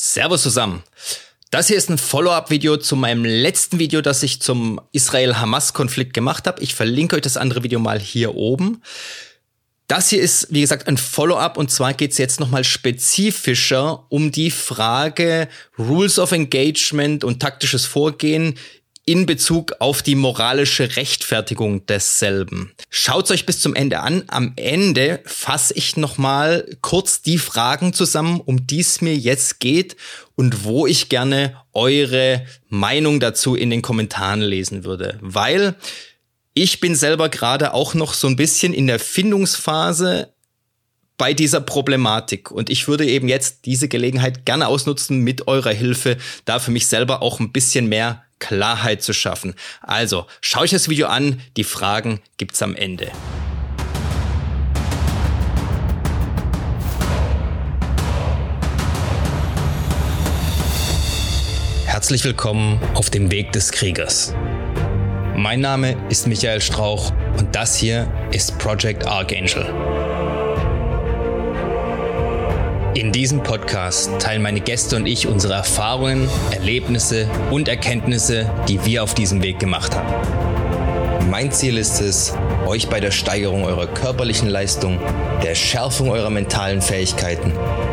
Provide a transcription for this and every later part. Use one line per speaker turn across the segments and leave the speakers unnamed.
Servus zusammen. Das hier ist ein Follow-up-Video zu meinem letzten Video, das ich zum Israel-Hamas-Konflikt gemacht habe. Ich verlinke euch das andere Video mal hier oben. Das hier ist, wie gesagt, ein Follow-up und zwar geht es jetzt nochmal spezifischer um die Frage Rules of Engagement und taktisches Vorgehen in Bezug auf die moralische Rechtfertigung desselben. Schaut's euch bis zum Ende an. Am Ende fasse ich nochmal kurz die Fragen zusammen, um die es mir jetzt geht und wo ich gerne eure Meinung dazu in den Kommentaren lesen würde. Weil ich bin selber gerade auch noch so ein bisschen in der Findungsphase bei dieser Problematik. Und ich würde eben jetzt diese Gelegenheit gerne ausnutzen, mit eurer Hilfe da für mich selber auch ein bisschen mehr Klarheit zu schaffen. Also, schaue ich das Video an, die Fragen gibt's am Ende. Herzlich willkommen auf dem Weg des Kriegers. Mein Name ist Michael Strauch und das hier ist Project Archangel. In diesem Podcast teilen meine Gäste und ich unsere Erfahrungen, Erlebnisse und Erkenntnisse, die wir auf diesem Weg gemacht haben. Mein Ziel ist es, euch bei der Steigerung eurer körperlichen Leistung, der Schärfung eurer mentalen Fähigkeiten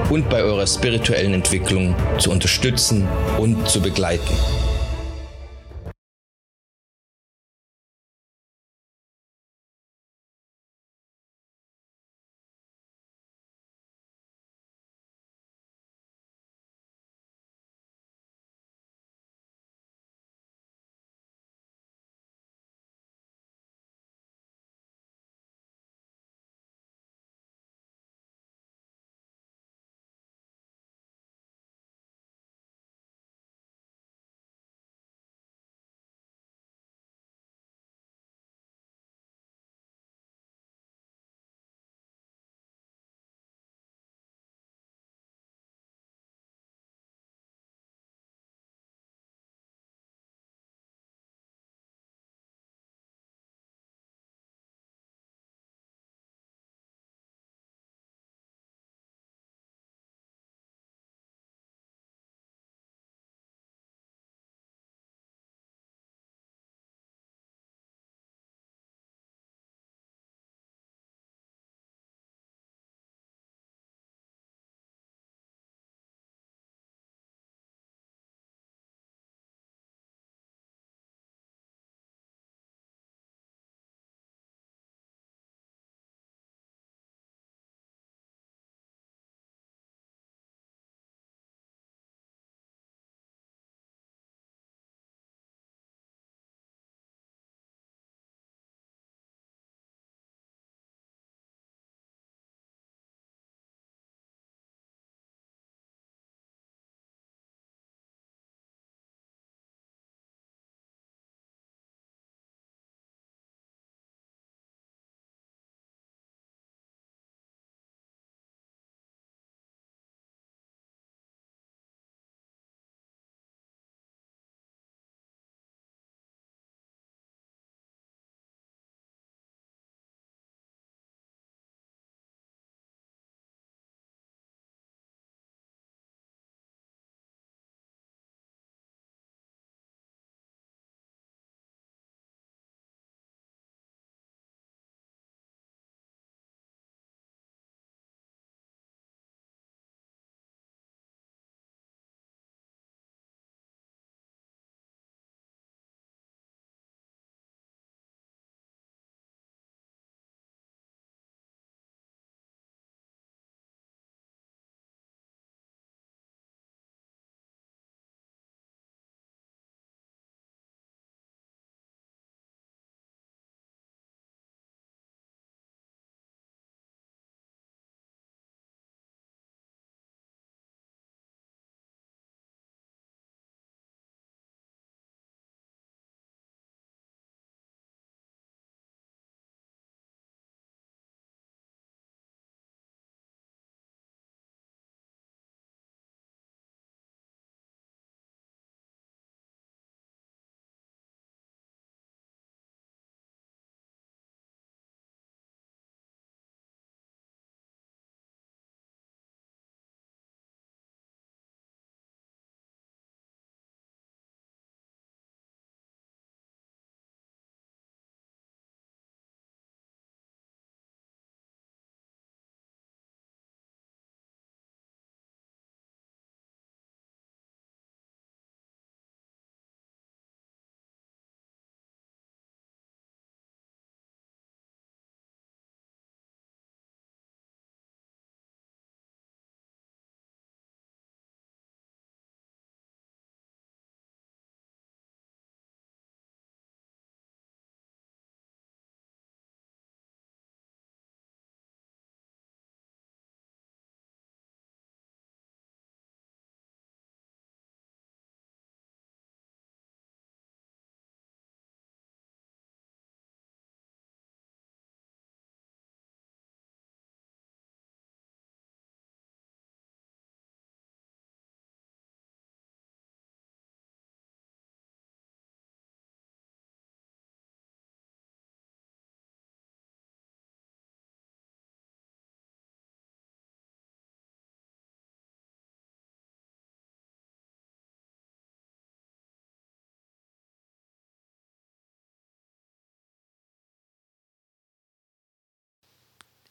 und bei eurer spirituellen Entwicklung zu unterstützen und zu begleiten.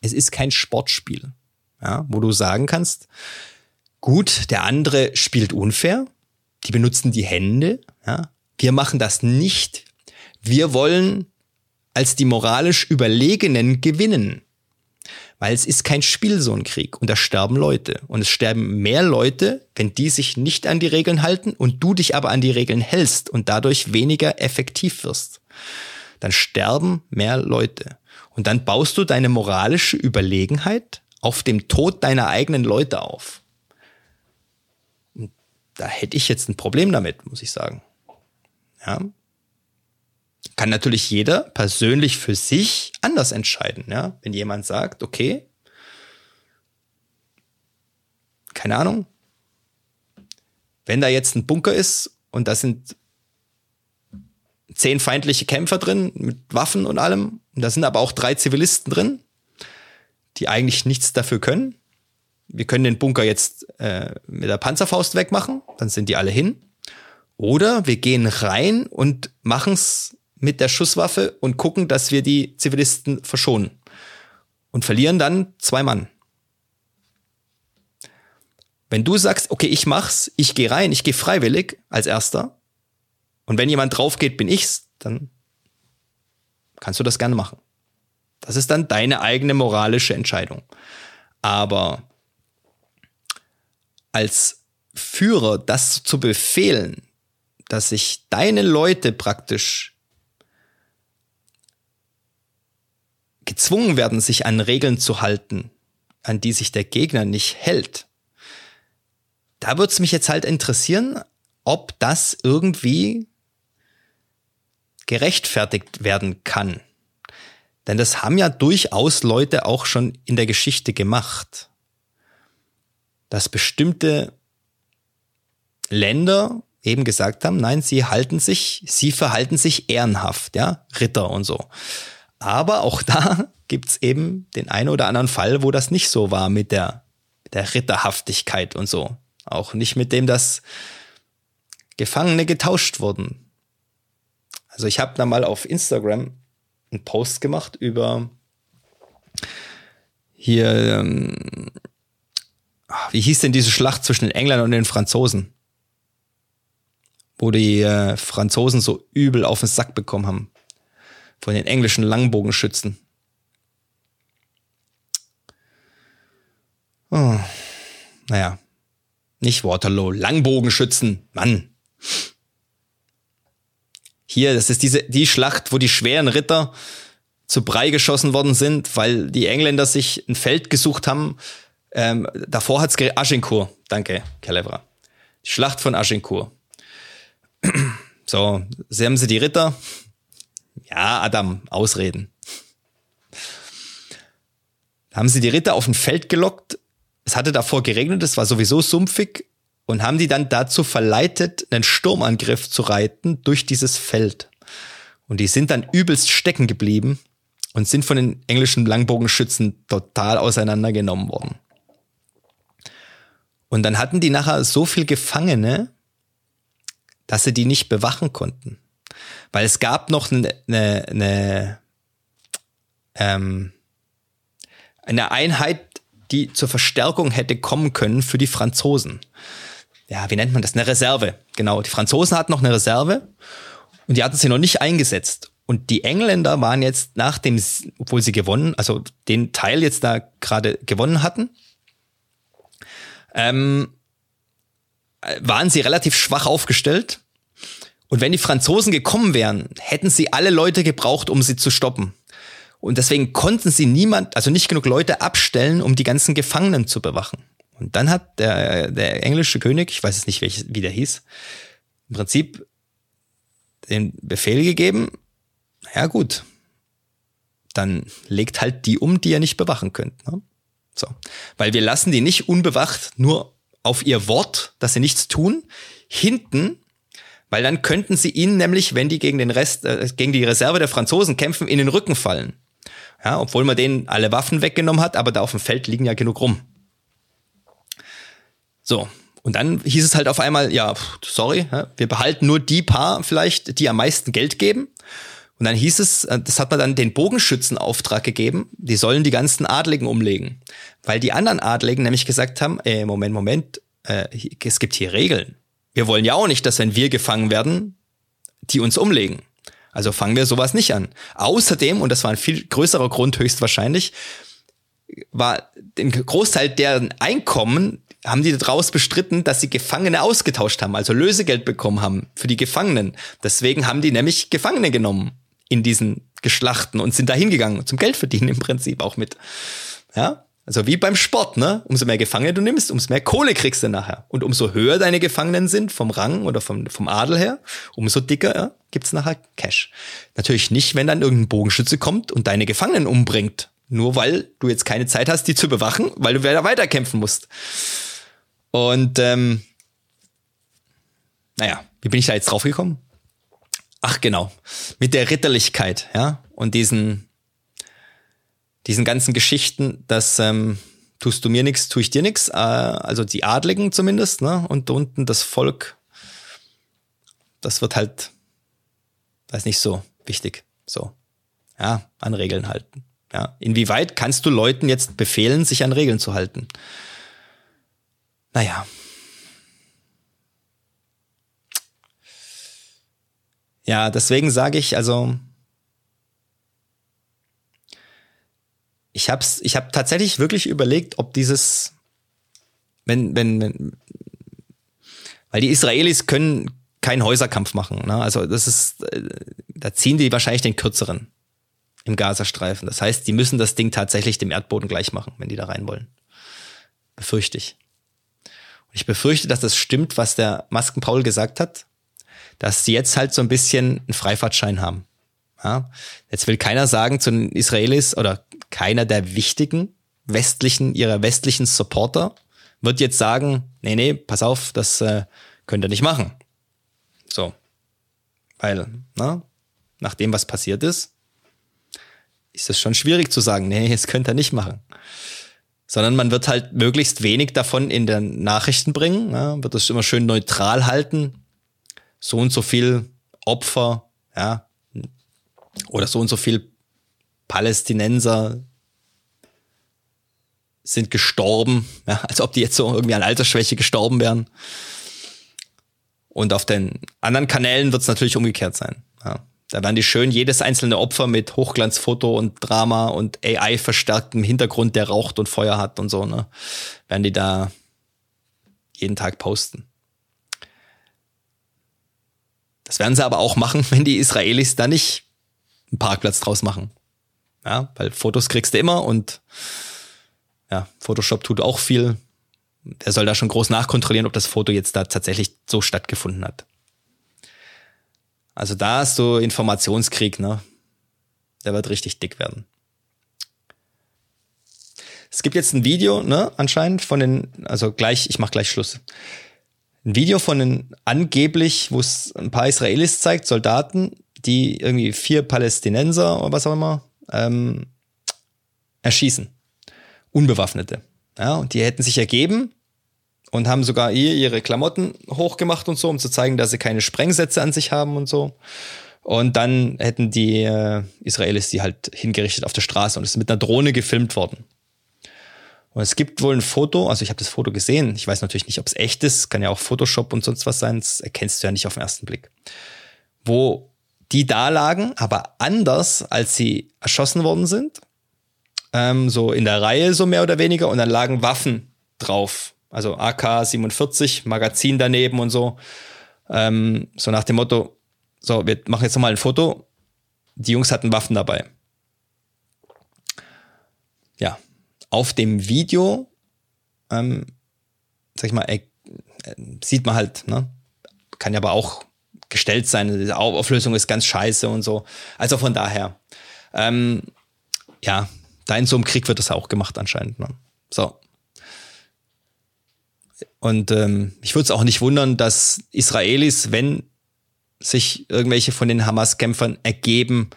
Es ist kein Sportspiel, ja, wo du sagen kannst, gut, der andere spielt unfair, die benutzen die Hände, ja, wir machen das nicht. Wir wollen als die moralisch Überlegenen gewinnen. Weil es ist kein Spiel, so ein Krieg. Und da sterben Leute. Und es sterben mehr Leute, wenn die sich nicht an die Regeln halten und du dich aber an die Regeln hältst und dadurch weniger effektiv wirst. Dann sterben mehr Leute. Und dann baust du deine moralische Überlegenheit auf dem Tod deiner eigenen Leute auf. Und da hätte ich jetzt ein Problem damit, muss ich sagen. Ja. Kann natürlich jeder persönlich für sich anders entscheiden, ja. Wenn jemand sagt, okay, keine Ahnung, wenn da jetzt ein Bunker ist und da sind zehn feindliche Kämpfer drin mit Waffen und allem, und da sind aber auch drei Zivilisten drin, die eigentlich nichts dafür können. Wir können den Bunker jetzt äh, mit der Panzerfaust wegmachen, dann sind die alle hin. Oder wir gehen rein und machen's mit der Schusswaffe und gucken, dass wir die Zivilisten verschonen. Und verlieren dann zwei Mann. Wenn du sagst, okay, ich mach's, ich gehe rein, ich gehe freiwillig als erster, und wenn jemand drauf geht, bin ich's, dann kannst du das gerne machen. Das ist dann deine eigene moralische Entscheidung. Aber als Führer das zu befehlen, dass sich deine Leute praktisch gezwungen werden, sich an Regeln zu halten, an die sich der Gegner nicht hält. Da würde es mich jetzt halt interessieren, ob das irgendwie gerechtfertigt werden kann. Denn das haben ja durchaus Leute auch schon in der Geschichte gemacht. Dass bestimmte Länder eben gesagt haben, nein, sie halten sich, sie verhalten sich ehrenhaft, ja, Ritter und so. Aber auch da gibt's eben den einen oder anderen Fall, wo das nicht so war mit der, der Ritterhaftigkeit und so. Auch nicht mit dem, dass Gefangene getauscht wurden. Also ich habe da mal auf Instagram einen Post gemacht über hier, ähm, wie hieß denn diese Schlacht zwischen den Engländern und den Franzosen? Wo die äh, Franzosen so übel auf den Sack bekommen haben. Von den englischen Langbogenschützen. Oh, naja, nicht Waterloo, Langbogenschützen, Mann. Hier, das ist diese, die Schlacht, wo die schweren Ritter zu Brei geschossen worden sind, weil die Engländer sich ein Feld gesucht haben. Ähm, davor hat's Agincourt. Danke, Calebra. Die Schlacht von Agincourt. So, sie haben sie die Ritter. Ja, Adam, ausreden. Haben sie die Ritter auf ein Feld gelockt. Es hatte davor geregnet, es war sowieso sumpfig und haben die dann dazu verleitet, einen Sturmangriff zu reiten durch dieses Feld. Und die sind dann übelst stecken geblieben und sind von den englischen Langbogenschützen total auseinandergenommen worden. Und dann hatten die nachher so viel Gefangene, dass sie die nicht bewachen konnten. Weil es gab noch eine, eine, eine, ähm, eine Einheit, die zur Verstärkung hätte kommen können für die Franzosen ja, wie nennt man das? Eine Reserve. Genau. Die Franzosen hatten noch eine Reserve und die hatten sie noch nicht eingesetzt. Und die Engländer waren jetzt nach dem, obwohl sie gewonnen, also den Teil jetzt da gerade gewonnen hatten, ähm, waren sie relativ schwach aufgestellt. Und wenn die Franzosen gekommen wären, hätten sie alle Leute gebraucht, um sie zu stoppen. Und deswegen konnten sie niemand, also nicht genug Leute abstellen, um die ganzen Gefangenen zu bewachen. Und dann hat der, der englische König, ich weiß es nicht, welches, wie der hieß, im Prinzip den Befehl gegeben, ja gut, dann legt halt die um, die ihr nicht bewachen könnt. Ne? So. Weil wir lassen die nicht unbewacht nur auf ihr Wort, dass sie nichts tun, hinten, weil dann könnten sie ihnen nämlich, wenn die gegen den Rest, äh, gegen die Reserve der Franzosen kämpfen, in den Rücken fallen. Ja, obwohl man denen alle Waffen weggenommen hat, aber da auf dem Feld liegen ja genug rum. So. Und dann hieß es halt auf einmal, ja, sorry, wir behalten nur die paar vielleicht, die am meisten Geld geben. Und dann hieß es, äh, das hat man dann den Bogenschützen Auftrag gegeben, die sollen die ganzen Adligen umlegen. Weil die anderen Adligen nämlich gesagt haben, äh, Moment, Moment, äh, es gibt hier Regeln. Wir wollen ja auch nicht, dass wenn wir gefangen werden, die uns umlegen. Also fangen wir sowas nicht an. Außerdem, und das war ein viel größerer Grund höchstwahrscheinlich, war den Großteil deren Einkommen haben die daraus bestritten, dass sie Gefangene ausgetauscht haben, also Lösegeld bekommen haben für die Gefangenen. Deswegen haben die nämlich Gefangene genommen in diesen Geschlachten und sind da hingegangen zum Geld verdienen im Prinzip auch mit. Ja, also wie beim Sport, ne? Umso mehr Gefangene du nimmst, umso mehr Kohle kriegst du nachher. Und umso höher deine Gefangenen sind vom Rang oder vom, vom Adel her, umso dicker ja, gibt's nachher Cash. Natürlich nicht, wenn dann irgendein Bogenschütze kommt und deine Gefangenen umbringt. Nur weil du jetzt keine Zeit hast, die zu bewachen, weil du wieder weiterkämpfen musst. Und ähm, naja, wie bin ich da jetzt drauf gekommen? Ach genau, mit der Ritterlichkeit, ja, und diesen diesen ganzen Geschichten, dass ähm, tust du mir nichts, tue ich dir nichts, äh, also die Adligen zumindest, ne? Und unten das Volk, das wird halt, ist nicht so wichtig. So. Ja, an Regeln halten. Ja. Inwieweit kannst du Leuten jetzt befehlen, sich an Regeln zu halten? Naja. Ja, deswegen sage ich, also ich habe ich hab tatsächlich wirklich überlegt, ob dieses, wenn, wenn, wenn, weil die Israelis können keinen Häuserkampf machen. Ne? Also das ist, äh, da ziehen die wahrscheinlich den kürzeren im Gazastreifen. Das heißt, die müssen das Ding tatsächlich dem Erdboden gleich machen, wenn die da rein wollen. Befürchte ich. Ich befürchte, dass das stimmt, was der Maskenpaul gesagt hat, dass sie jetzt halt so ein bisschen einen Freifahrtschein haben. Ja? Jetzt will keiner sagen zu den Israelis oder keiner der wichtigen westlichen, ihrer westlichen Supporter wird jetzt sagen, nee, nee, pass auf, das äh, könnt ihr nicht machen. So. Weil, na, nach dem, was passiert ist, ist es schon schwierig zu sagen, nee, das könnt ihr nicht machen. Sondern man wird halt möglichst wenig davon in den Nachrichten bringen, ja, wird es immer schön neutral halten. So und so viel Opfer, ja, oder so und so viel Palästinenser sind gestorben, ja, als ob die jetzt so irgendwie an Altersschwäche gestorben wären. Und auf den anderen Kanälen wird es natürlich umgekehrt sein. Ja. Da werden die schön jedes einzelne Opfer mit Hochglanzfoto und Drama und AI verstärktem Hintergrund, der raucht und Feuer hat und so, ne, werden die da jeden Tag posten. Das werden sie aber auch machen, wenn die Israelis da nicht einen Parkplatz draus machen. Ja, weil Fotos kriegst du immer und ja, Photoshop tut auch viel. Der soll da schon groß nachkontrollieren, ob das Foto jetzt da tatsächlich so stattgefunden hat. Also da ist so Informationskrieg, ne? Der wird richtig dick werden. Es gibt jetzt ein Video, ne, anscheinend von den, also gleich, ich mach gleich Schluss. Ein Video von den angeblich, wo es ein paar Israelis zeigt, Soldaten, die irgendwie vier Palästinenser oder was auch immer ähm, erschießen. Unbewaffnete. Ja, und die hätten sich ergeben und haben sogar ihr ihre Klamotten hochgemacht und so, um zu zeigen, dass sie keine Sprengsätze an sich haben und so. Und dann hätten die äh, Israelis die halt hingerichtet auf der Straße und es ist mit einer Drohne gefilmt worden. Und es gibt wohl ein Foto, also ich habe das Foto gesehen, ich weiß natürlich nicht, ob es echt ist, kann ja auch Photoshop und sonst was sein, das erkennst du ja nicht auf den ersten Blick. Wo die da lagen, aber anders, als sie erschossen worden sind. Ähm, so in der Reihe, so mehr oder weniger. Und dann lagen Waffen drauf. Also AK-47, Magazin daneben und so. Ähm, so nach dem Motto, so, wir machen jetzt nochmal ein Foto. Die Jungs hatten Waffen dabei. Ja, auf dem Video, ähm, sag ich mal, äh, sieht man halt, ne? Kann ja aber auch gestellt sein. Die Auflösung ist ganz scheiße und so. Also von daher, ähm, ja, da in so einem Krieg wird das auch gemacht anscheinend. Ne? So. Und ähm, ich würde es auch nicht wundern, dass Israelis, wenn sich irgendwelche von den Hamas-Kämpfern ergeben,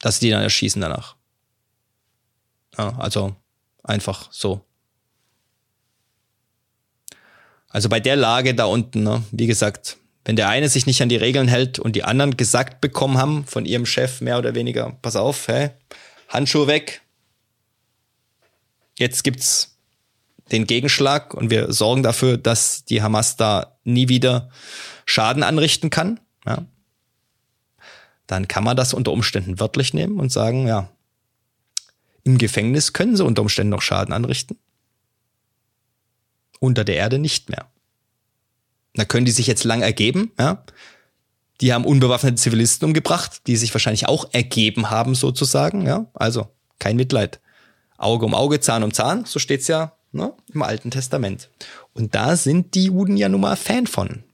dass die dann erschießen danach. Ja, also einfach so. Also bei der Lage da unten, ne, wie gesagt, wenn der eine sich nicht an die Regeln hält und die anderen gesagt bekommen haben von ihrem Chef mehr oder weniger, pass auf, hey, Handschuhe weg. Jetzt gibt's den Gegenschlag und wir sorgen dafür, dass die Hamas da nie wieder Schaden anrichten kann. Ja. Dann kann man das unter Umständen wörtlich nehmen und sagen, ja, im Gefängnis können sie unter Umständen noch Schaden anrichten. Unter der Erde nicht mehr. Da können die sich jetzt lang ergeben, ja. Die haben unbewaffnete Zivilisten umgebracht, die sich wahrscheinlich auch ergeben haben, sozusagen, ja. Also, kein Mitleid. Auge um Auge, Zahn um Zahn, so steht's ja ne, im Alten Testament. Und da sind die Juden ja nun mal Fan von.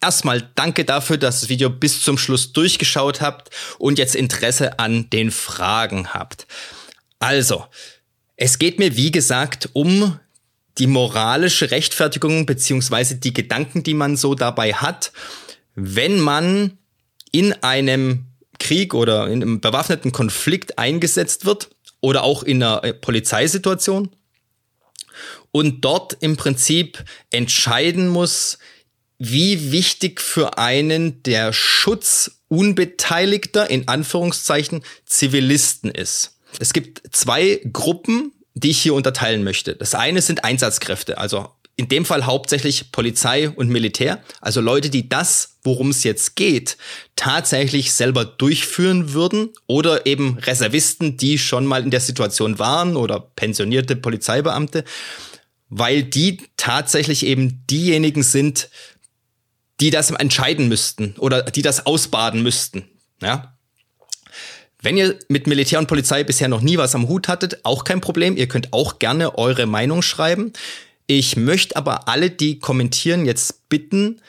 Erstmal danke dafür, dass das Video bis zum Schluss durchgeschaut habt und jetzt Interesse an den Fragen habt. Also, es geht mir wie gesagt um die moralische Rechtfertigung beziehungsweise die Gedanken, die man so dabei hat, wenn man in einem Krieg oder in einem bewaffneten Konflikt eingesetzt wird oder auch in einer äh, Polizeisituation und dort im Prinzip entscheiden muss, wie wichtig für einen der Schutz unbeteiligter, in Anführungszeichen, Zivilisten ist. Es gibt zwei Gruppen, die ich hier unterteilen möchte. Das eine sind Einsatzkräfte, also in dem Fall hauptsächlich Polizei und Militär, also Leute, die das, worum es jetzt geht, tatsächlich selber durchführen würden oder eben Reservisten, die schon mal in der Situation waren oder pensionierte Polizeibeamte, weil die tatsächlich eben diejenigen sind, die das entscheiden müssten oder die das ausbaden müssten. Ja, wenn ihr mit Militär und Polizei bisher noch nie was am Hut hattet, auch kein Problem. Ihr könnt auch gerne eure Meinung schreiben. Ich möchte aber alle, die kommentieren, jetzt bitten,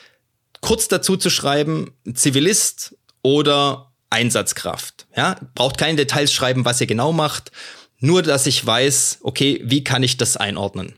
kurz dazu zu schreiben, Zivilist oder Einsatzkraft. Ja, braucht keine Details schreiben, was ihr genau macht. Nur, dass ich weiß, okay, wie kann ich das einordnen?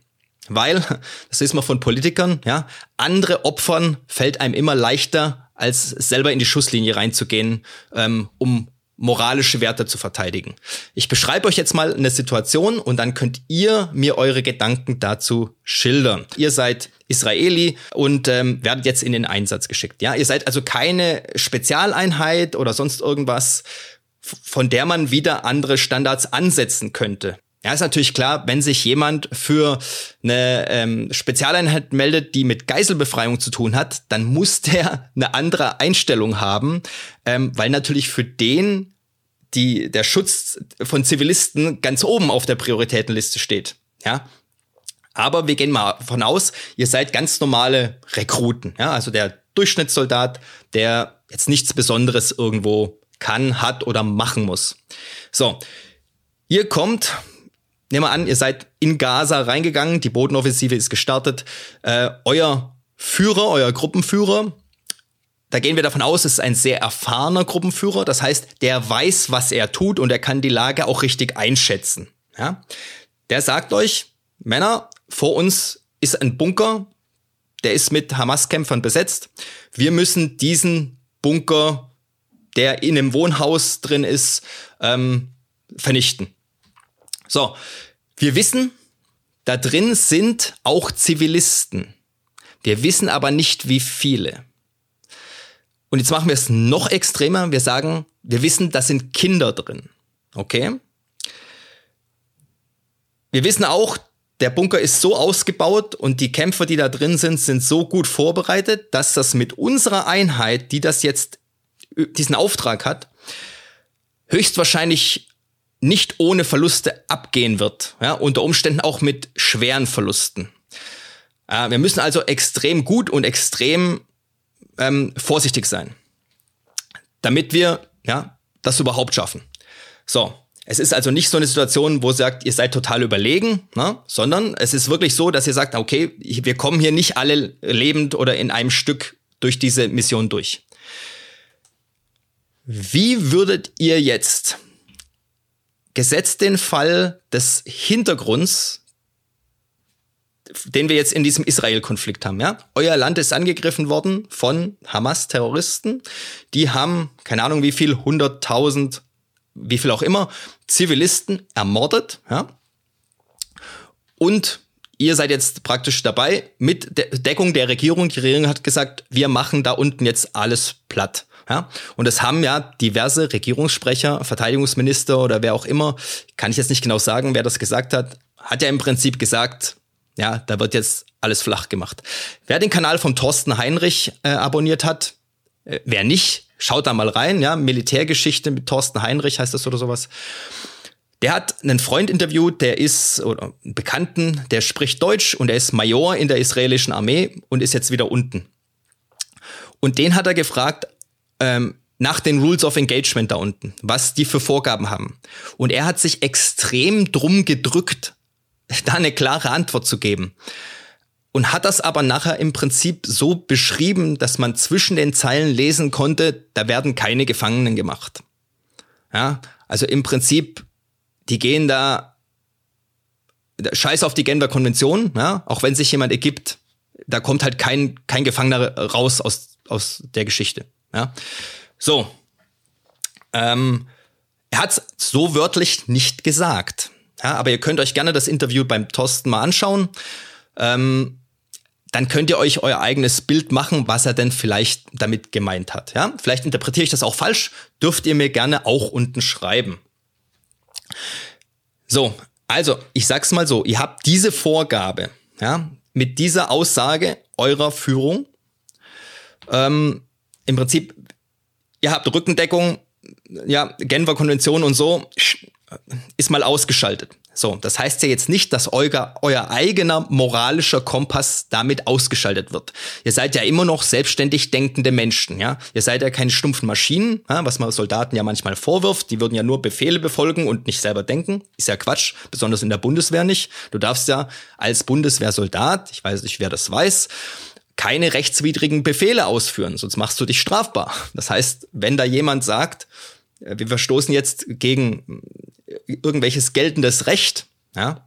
Weil, das ist man von Politikern, ja, andere Opfern fällt einem immer leichter, als selber in die Schusslinie reinzugehen, ähm, um moralische Werte zu verteidigen. Ich beschreibe euch jetzt mal eine Situation und dann könnt ihr mir eure Gedanken dazu schildern. Ihr seid Israeli und ähm, werdet jetzt in den Einsatz geschickt. Ja, ihr seid also keine Spezialeinheit oder sonst irgendwas, von der man wieder andere Standards ansetzen könnte. Ja, ist natürlich klar, wenn sich jemand für eine ähm, Spezialeinheit meldet, die mit Geiselbefreiung zu tun hat, dann muss der eine andere Einstellung haben, ähm, weil natürlich für den die, der Schutz von Zivilisten ganz oben auf der Prioritätenliste steht. Ja, aber wir gehen mal von aus, ihr seid ganz normale Rekruten. Ja, also der Durchschnittssoldat, der jetzt nichts Besonderes irgendwo kann, hat oder machen muss. So, ihr kommt nehmen wir an, ihr seid in Gaza reingegangen, die Bodenoffensive ist gestartet. Äh, euer Führer, euer Gruppenführer, da gehen wir davon aus, es ist ein sehr erfahrener Gruppenführer. Das heißt, der weiß, was er tut und er kann die Lage auch richtig einschätzen. Ja? Der sagt euch, Männer, vor uns ist ein Bunker, der ist mit Hamas-Kämpfern besetzt. Wir müssen diesen Bunker, der in einem Wohnhaus drin ist, ähm, vernichten. So, wir wissen, da drin sind auch Zivilisten. Wir wissen aber nicht, wie viele. Und jetzt machen wir es noch extremer. Wir sagen, wir wissen, da sind Kinder drin. Okay? Wir wissen auch, der Bunker ist so ausgebaut und die Kämpfer, die da drin sind, sind so gut vorbereitet, dass das mit unserer Einheit, die das jetzt diesen Auftrag hat, höchstwahrscheinlich nicht ohne Verluste abgehen wird. Ja, unter Umständen auch mit schweren Verlusten. Äh, wir müssen also extrem gut und extrem ähm, vorsichtig sein, damit wir ja, das überhaupt schaffen. So, es ist also nicht so eine Situation, wo ihr sagt, ihr seid total überlegen, ne? sondern es ist wirklich so, dass ihr sagt, okay, wir kommen hier nicht alle lebend oder in einem Stück durch diese Mission durch. Wie würdet ihr jetzt gesetzt den Fall des Hintergrunds, den wir jetzt in diesem Israel-Konflikt haben, ja. Euer Land ist angegriffen worden von Hamas-Terroristen. Die haben, keine Ahnung wie viel, 100.000, wie viel auch immer, Zivilisten ermordet, ja. Und ihr seid jetzt praktisch dabei mit der Deckung der Regierung. Die Regierung hat gesagt, wir machen da unten jetzt alles platt. Ja, und es haben ja diverse Regierungssprecher, Verteidigungsminister oder wer auch immer, kann ich jetzt nicht genau sagen, wer das gesagt hat, hat ja im Prinzip gesagt, ja, da wird jetzt alles flach gemacht. Wer den Kanal von Thorsten Heinrich äh, abonniert hat, äh, wer nicht, schaut da mal rein, ja, Militärgeschichte mit Thorsten Heinrich heißt das oder sowas. Der hat einen Freund interviewt, der ist, oder einen Bekannten, der spricht Deutsch und der ist Major in der israelischen Armee und ist jetzt wieder unten. Und den hat er gefragt, ähm, nach den Rules of Engagement da unten, was die für Vorgaben haben. Und er hat sich extrem drum gedrückt, da eine klare Antwort zu geben. Und hat das aber nachher im Prinzip so beschrieben, dass man zwischen den Zeilen lesen konnte, da werden keine Gefangenen gemacht. Ja, also im Prinzip, die gehen da, scheiß auf die Genfer Konvention, ja, auch wenn sich jemand ergibt, da kommt halt kein, kein Gefangener raus aus, aus der Geschichte. Ja? So. Ähm, er hat es so wörtlich nicht gesagt. Ja, aber ihr könnt euch gerne das Interview beim Thorsten mal anschauen. Ähm, dann könnt ihr euch euer eigenes Bild machen, was er denn vielleicht damit gemeint hat. Ja? Vielleicht interpretiere ich das auch falsch, dürft ihr mir gerne auch unten schreiben. So, also ich sag's mal so, ihr habt diese Vorgabe, ja, mit dieser Aussage eurer Führung ähm, im Prinzip, ihr habt Rückendeckung, ja, Genfer Konvention und so, ist mal ausgeschaltet. So, das heißt ja jetzt nicht, dass euer, euer eigener moralischer Kompass damit ausgeschaltet wird. Ihr seid ja immer noch selbstständig denkende Menschen, ja. Ihr seid ja keine stumpfen Maschinen, ja, was man Soldaten ja manchmal vorwirft. Die würden ja nur Befehle befolgen und nicht selber denken. Ist ja Quatsch, besonders in der Bundeswehr nicht. Du darfst ja als Bundeswehrsoldat, ich weiß nicht, wer das weiß, keine rechtswidrigen Befehle ausführen, sonst machst du dich strafbar. Das heißt, wenn da jemand sagt, äh, wir verstoßen jetzt gegen irgendwelches geltendes Recht, ja,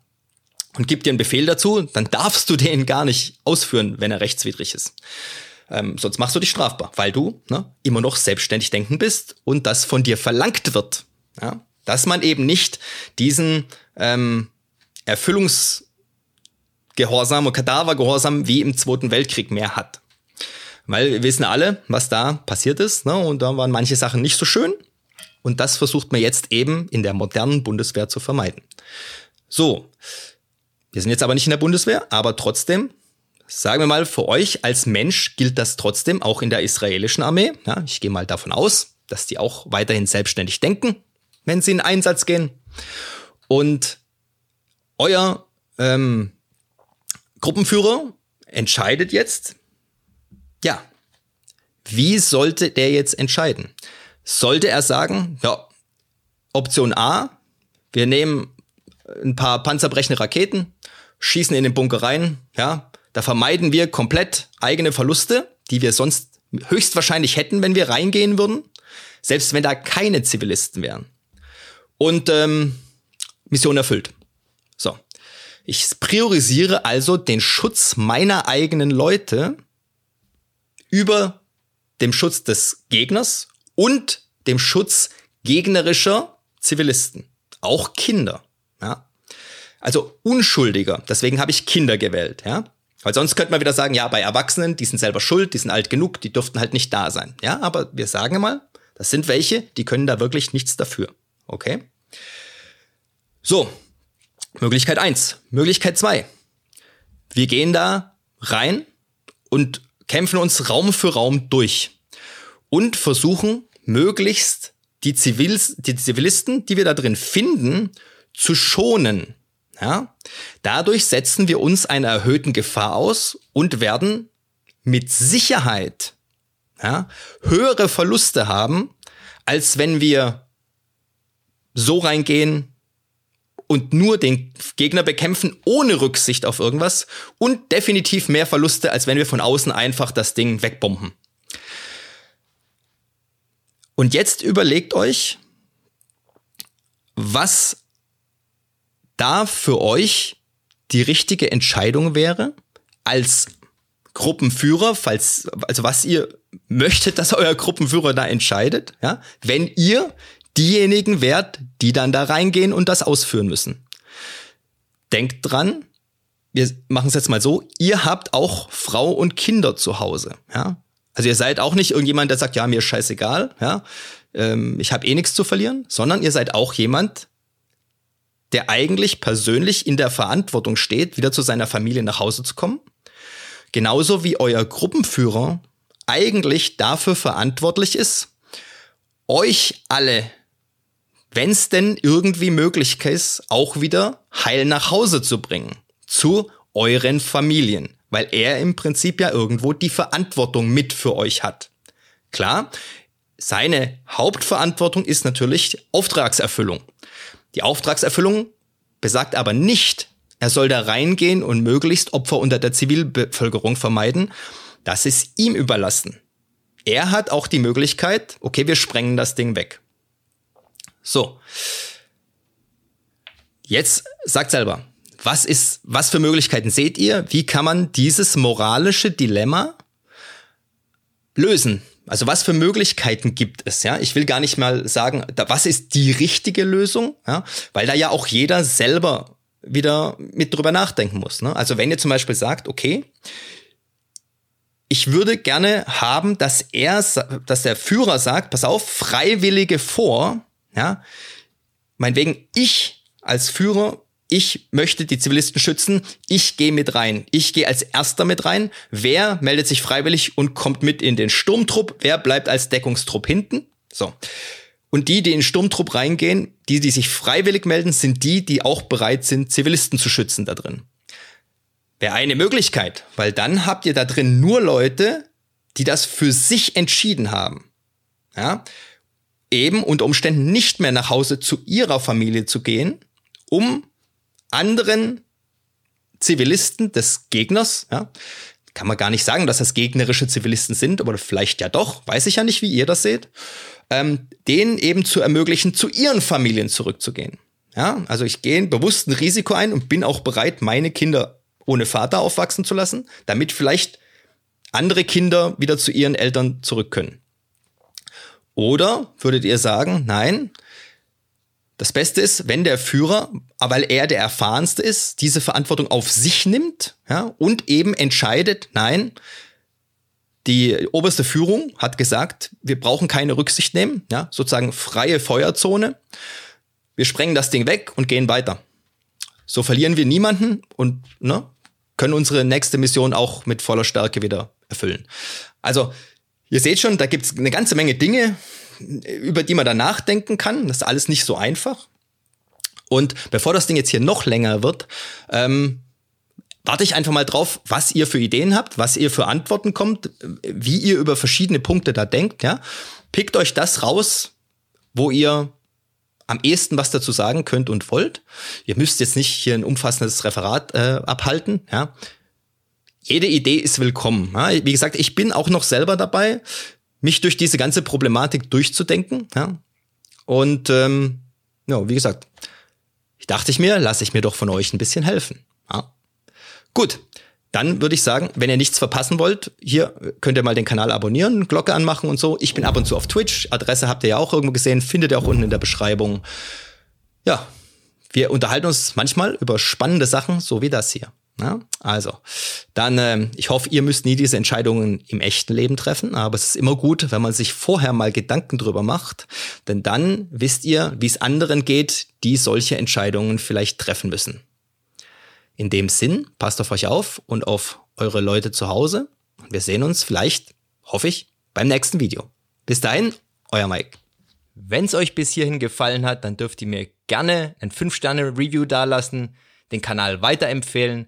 und gibt dir einen Befehl dazu, dann darfst du den gar nicht ausführen, wenn er rechtswidrig ist. Ähm, sonst machst du dich strafbar, weil du ne, immer noch selbstständig denken bist und das von dir verlangt wird. Ja? Dass man eben nicht diesen ähm, Erfüllungs Gehorsam und Kadavergehorsam wie im Zweiten Weltkrieg mehr hat. Weil wir wissen alle, was da passiert ist, ne? und da waren manche Sachen nicht so schön. Und das versucht man jetzt eben in der modernen Bundeswehr zu vermeiden. So, wir sind jetzt aber nicht in der Bundeswehr, aber trotzdem, sagen wir mal, für euch als Mensch gilt das trotzdem auch in der israelischen Armee. Ja, ich gehe mal davon aus, dass die auch weiterhin selbstständig denken, wenn sie in Einsatz gehen. Und euer ähm, Gruppenführer entscheidet jetzt, ja, wie sollte der jetzt entscheiden? Sollte er sagen, ja, Option A, wir nehmen ein paar panzerbrechende Raketen, schießen in den Bunker rein, ja, da vermeiden wir komplett eigene Verluste, die wir sonst höchstwahrscheinlich hätten, wenn wir reingehen würden, selbst wenn da keine Zivilisten wären. Und ähm, Mission erfüllt. So. Ich priorisiere also den Schutz meiner eigenen Leute über dem Schutz des Gegners und dem Schutz gegnerischer Zivilisten, auch Kinder. Ja? Also unschuldiger. Deswegen habe ich Kinder gewählt. Ja? Weil sonst könnte man wieder sagen, ja, bei Erwachsenen, die sind selber schuld, die sind alt genug, die dürften halt nicht da sein. Ja, aber wir sagen mal, das sind welche, die können da wirklich nichts dafür. Okay? So, Möglichkeit eins. Möglichkeit zwei. Wir gehen da rein und kämpfen uns Raum für Raum durch und versuchen möglichst die, Zivils, die Zivilisten, die wir da drin finden, zu schonen. Ja? Dadurch setzen wir uns einer erhöhten Gefahr aus und werden mit Sicherheit ja, höhere Verluste haben, als wenn wir so reingehen, und nur den Gegner bekämpfen ohne Rücksicht auf irgendwas und definitiv mehr Verluste, als wenn wir von außen einfach das Ding wegbomben. Und jetzt überlegt euch, was da für euch die richtige Entscheidung wäre als Gruppenführer, falls, also was ihr möchtet, dass euer Gruppenführer da entscheidet, ja, wenn ihr diejenigen wert, die dann da reingehen und das ausführen müssen. Denkt dran, wir machen es jetzt mal so, ihr habt auch Frau und Kinder zu Hause, ja. Also ihr seid auch nicht irgendjemand, der sagt, ja, mir ist scheißegal, ja, ähm, ich habe eh nichts zu verlieren, sondern ihr seid auch jemand, der eigentlich persönlich in der Verantwortung steht, wieder zu seiner Familie nach Hause zu kommen. Genauso wie euer Gruppenführer eigentlich dafür verantwortlich ist, euch alle, wenn es denn irgendwie möglich ist, auch wieder heil nach Hause zu bringen. Zu euren Familien. Weil er im Prinzip ja irgendwo die Verantwortung mit für euch hat. Klar, seine Hauptverantwortung ist natürlich Auftragserfüllung. Die Auftragserfüllung besagt aber nicht, er soll da reingehen und möglichst Opfer unter der Zivilbevölkerung vermeiden. Das ist ihm überlassen. Er hat auch die Möglichkeit, okay, wir sprengen das Ding weg. So. Jetzt sagt selber, was ist, was für Möglichkeiten seht ihr? Wie kann man dieses moralische Dilemma lösen? Also was für Möglichkeiten gibt es? Ja, ich will gar nicht mal sagen, was ist die richtige Lösung? Ja, weil da ja auch jeder selber wieder mit drüber nachdenken muss. Ne? Also wenn ihr zum Beispiel sagt, okay, ich würde gerne haben, dass er, dass der Führer sagt, pass auf, Freiwillige vor, ja, meinetwegen ich als Führer ich möchte die Zivilisten schützen, ich gehe mit rein. Ich gehe als erster mit rein. Wer meldet sich freiwillig und kommt mit in den Sturmtrupp? Wer bleibt als Deckungstrupp hinten? So. Und die, die in den Sturmtrupp reingehen, die, die sich freiwillig melden, sind die, die auch bereit sind, Zivilisten zu schützen da drin. Wäre eine Möglichkeit, weil dann habt ihr da drin nur Leute, die das für sich entschieden haben. Ja? Eben unter Umständen nicht mehr nach Hause zu ihrer Familie zu gehen, um anderen Zivilisten des Gegners, ja, kann man gar nicht sagen, dass das gegnerische Zivilisten sind, aber vielleicht ja doch, weiß ich ja nicht, wie ihr das seht, ähm, denen eben zu ermöglichen, zu ihren Familien zurückzugehen. Ja, also ich gehe bewusst ein Risiko ein und bin auch bereit, meine Kinder ohne Vater aufwachsen zu lassen, damit vielleicht andere Kinder wieder zu ihren Eltern zurück können. Oder würdet ihr sagen, nein, das Beste ist, wenn der Führer, weil er der erfahrenste ist, diese Verantwortung auf sich nimmt ja, und eben entscheidet, nein, die oberste Führung hat gesagt, wir brauchen keine Rücksicht nehmen, ja, sozusagen freie Feuerzone. Wir sprengen das Ding weg und gehen weiter. So verlieren wir niemanden und ne, können unsere nächste Mission auch mit voller Stärke wieder erfüllen. Also, ihr seht schon, da gibt's eine ganze Menge Dinge, über die man da nachdenken kann. Das ist alles nicht so einfach. Und bevor das Ding jetzt hier noch länger wird, ähm, warte ich einfach mal drauf, was ihr für Ideen habt, was ihr für Antworten kommt, wie ihr über verschiedene Punkte da denkt. Ja, pickt euch das raus, wo ihr am ehesten was dazu sagen könnt und wollt. Ihr müsst jetzt nicht hier ein umfassendes Referat äh, abhalten. Ja, jede Idee ist willkommen. Wie gesagt, ich bin auch noch selber dabei mich durch diese ganze Problematik durchzudenken. Und ähm, ja, wie gesagt, ich dachte ich mir, lasse ich mir doch von euch ein bisschen helfen. Gut, dann würde ich sagen, wenn ihr nichts verpassen wollt, hier könnt ihr mal den Kanal abonnieren, Glocke anmachen und so. Ich bin ab und zu auf Twitch. Adresse habt ihr ja auch irgendwo gesehen, findet ihr auch unten in der Beschreibung. Ja, wir unterhalten uns manchmal über spannende Sachen, so wie das hier. Ja, also, dann, äh, ich hoffe, ihr müsst nie diese Entscheidungen im echten Leben treffen, aber es ist immer gut, wenn man sich vorher mal Gedanken drüber macht, denn dann wisst ihr, wie es anderen geht, die solche Entscheidungen vielleicht treffen müssen. In dem Sinn, passt auf euch auf und auf eure Leute zu Hause. Wir sehen uns vielleicht, hoffe ich, beim nächsten Video. Bis dahin, euer Mike. Wenn es euch bis hierhin gefallen hat, dann dürft ihr mir gerne ein 5-Sterne-Review dalassen, den Kanal weiterempfehlen